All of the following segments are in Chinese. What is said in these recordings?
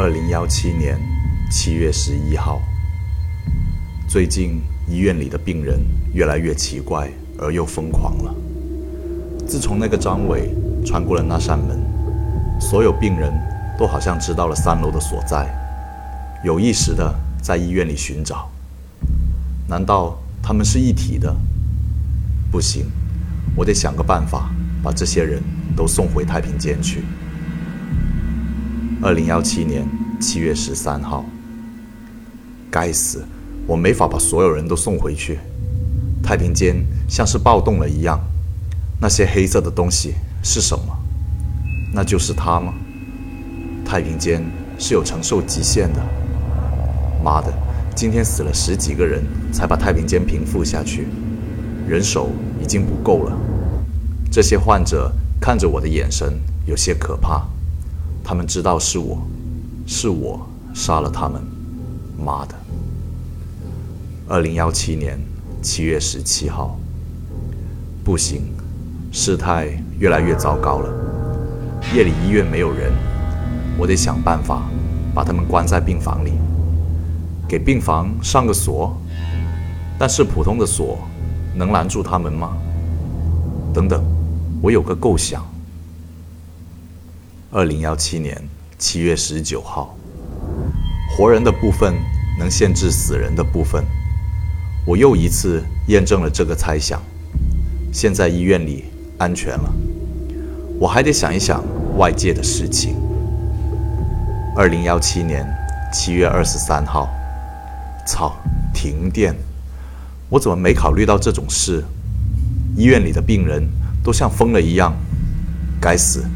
二零幺七年七月十一号，最近医院里的病人越来越奇怪而又疯狂了。自从那个张伟穿过了那扇门，所有病人都好像知道了三楼的所在，有意识的在医院里寻找。难道他们是一体的？不行，我得想个办法把这些人都送回太平间去。二零幺七年七月十三号，该死，我没法把所有人都送回去。太平间像是暴动了一样，那些黑色的东西是什么？那就是他吗？太平间是有承受极限的。妈的，今天死了十几个人才把太平间平复下去，人手已经不够了。这些患者看着我的眼神有些可怕。他们知道是我，是我杀了他们，妈的！二零幺七年七月十七号，不行，事态越来越糟糕了。夜里医院没有人，我得想办法把他们关在病房里，给病房上个锁。但是普通的锁能拦住他们吗？等等，我有个构想。二零幺七年七月十九号，活人的部分能限制死人的部分，我又一次验证了这个猜想。现在医院里安全了，我还得想一想外界的事情。二零幺七年七月二十三号，操，停电！我怎么没考虑到这种事？医院里的病人都像疯了一样，该死！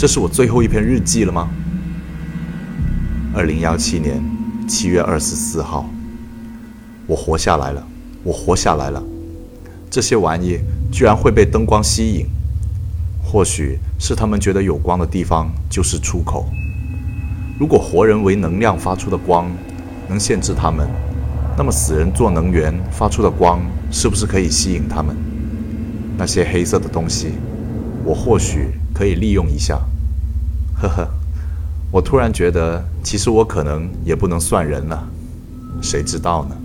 这是我最后一篇日记了吗？二零幺七年七月二十四号，我活下来了，我活下来了。这些玩意居然会被灯光吸引，或许是他们觉得有光的地方就是出口。如果活人为能量发出的光能限制他们，那么死人做能源发出的光是不是可以吸引他们？那些黑色的东西，我或许。可以利用一下，呵呵，我突然觉得，其实我可能也不能算人了，谁知道呢？